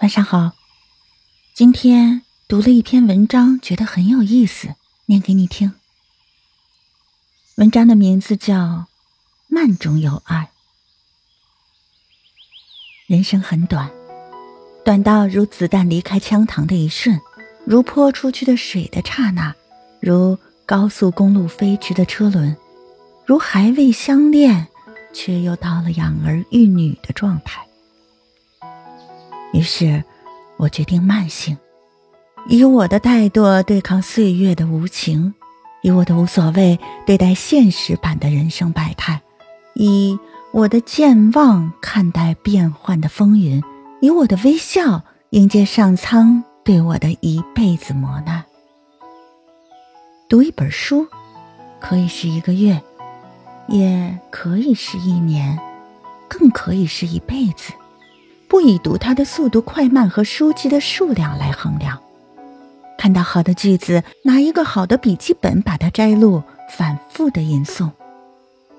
晚上好，今天读了一篇文章，觉得很有意思，念给你听。文章的名字叫《慢中有爱》。人生很短，短到如子弹离开枪膛的一瞬，如泼出去的水的刹那，如高速公路飞驰的车轮，如还未相恋却又到了养儿育女的状态。于是，我决定慢性，以我的怠惰对抗岁月的无情，以我的无所谓对待现实版的人生百态，以我的健忘看待变幻的风云，以我的微笑迎接上苍对我的一辈子磨难。读一本书，可以是一个月，也可以是一年，更可以是一辈子。不以读它的速度快慢和书籍的数量来衡量。看到好的句子，拿一个好的笔记本把它摘录，反复的吟诵；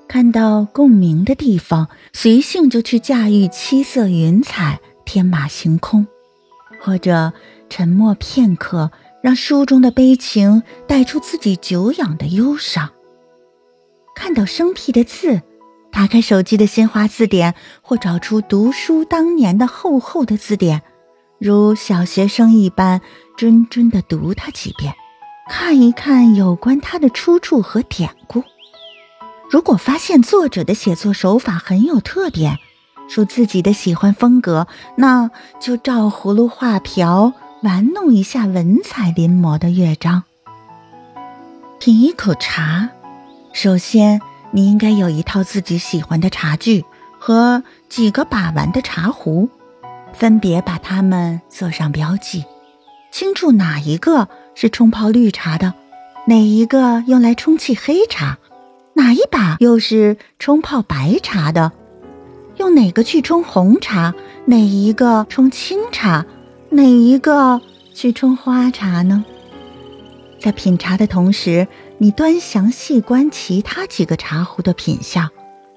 看到共鸣的地方，随性就去驾驭七色云彩，天马行空；或者沉默片刻，让书中的悲情带出自己久仰的忧伤。看到生僻的字。打开手机的新华字典，或找出读书当年的厚厚的字典，如小学生一般谆谆地读它几遍，看一看有关它的出处和典故。如果发现作者的写作手法很有特点，属自己的喜欢风格，那就照葫芦画瓢，玩弄一下文采临摹的乐章。品一口茶，首先。你应该有一套自己喜欢的茶具和几个把玩的茶壶，分别把它们做上标记，清楚哪一个是冲泡绿茶的，哪一个用来冲沏黑茶，哪一把又是冲泡白茶的，用哪个去冲红茶，哪一个冲清茶，哪一个去冲花茶呢？在品茶的同时。你端详细观其他几个茶壶的品相，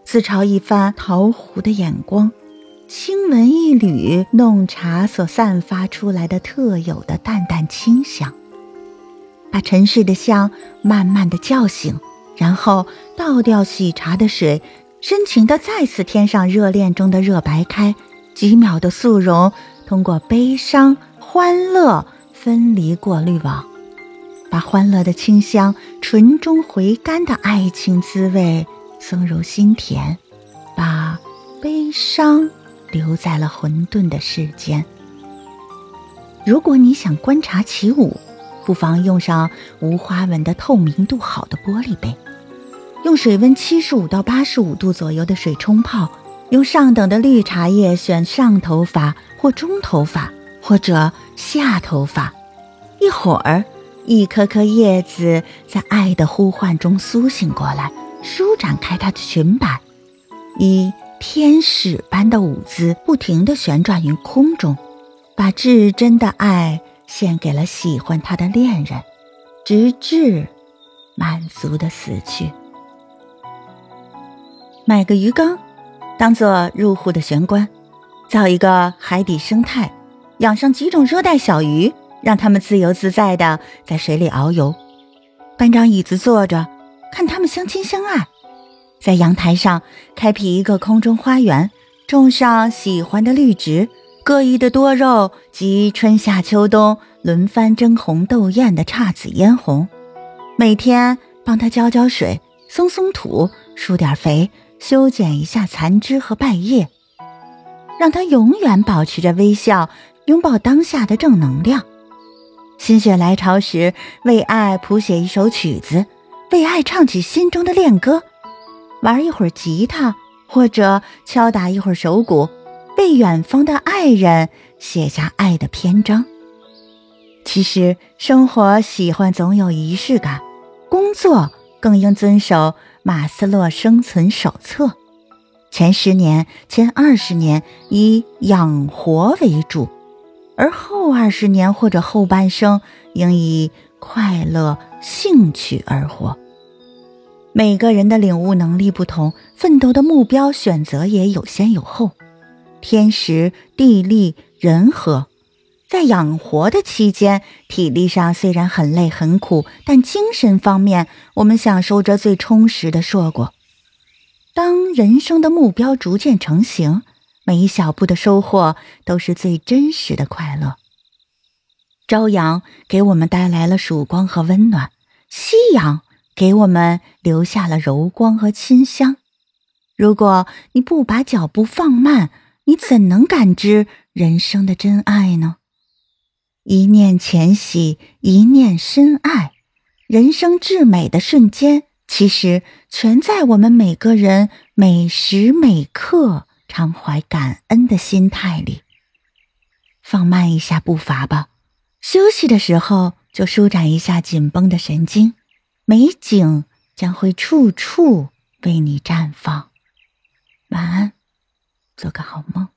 自嘲一番陶壶的眼光，轻闻一缕弄茶所散发出来的特有的淡淡清香，把沉睡的香慢慢的叫醒，然后倒掉洗茶的水，深情的再次添上热恋中的热白开，几秒的速溶，通过悲伤、欢乐分离过滤网。把欢乐的清香、醇中回甘的爱情滋味送入心田，把悲伤留在了混沌的世间。如果你想观察起舞，不妨用上无花纹的透明度好的玻璃杯，用水温七十五到八十五度左右的水冲泡，用上等的绿茶叶选上头发或中头发或者下头发，一会儿。一颗颗叶子在爱的呼唤中苏醒过来，舒展开它的裙摆，以天使般的舞姿不停地旋转于空中，把至真的爱献给了喜欢它的恋人，直至满足的死去。买个鱼缸，当做入户的玄关，造一个海底生态，养上几种热带小鱼。让他们自由自在的在水里遨游，搬张椅子坐着，看他们相亲相爱。在阳台上开辟一个空中花园，种上喜欢的绿植，各异的多肉及春夏秋冬轮番争红斗艳的姹紫嫣红。每天帮它浇浇水，松松土，施点肥，修剪一下残枝和败叶，让它永远保持着微笑，拥抱当下的正能量。心血来潮时，为爱谱写一首曲子，为爱唱起心中的恋歌，玩一会儿吉他，或者敲打一会儿手鼓，为远方的爱人写下爱的篇章。其实，生活喜欢总有仪式感，工作更应遵守马斯洛生存手册：前十年、前二十年以养活为主。而后二十年或者后半生，应以快乐、兴趣而活。每个人的领悟能力不同，奋斗的目标选择也有先有后。天时、地利、人和在养活的期间，体力上虽然很累很苦，但精神方面我们享受着最充实的硕果。当人生的目标逐渐成型，每一小步的收获都是最真实的快乐。朝阳给我们带来了曙光和温暖，夕阳给我们留下了柔光和清香。如果你不把脚步放慢，你怎能感知人生的真爱呢？一念浅喜，一念深爱，人生至美的瞬间，其实全在我们每个人每时每刻常怀感恩的心态里。放慢一下步伐吧，休息的时候就舒展一下紧绷的神经，美景将会处处为你绽放。晚安，做个好梦。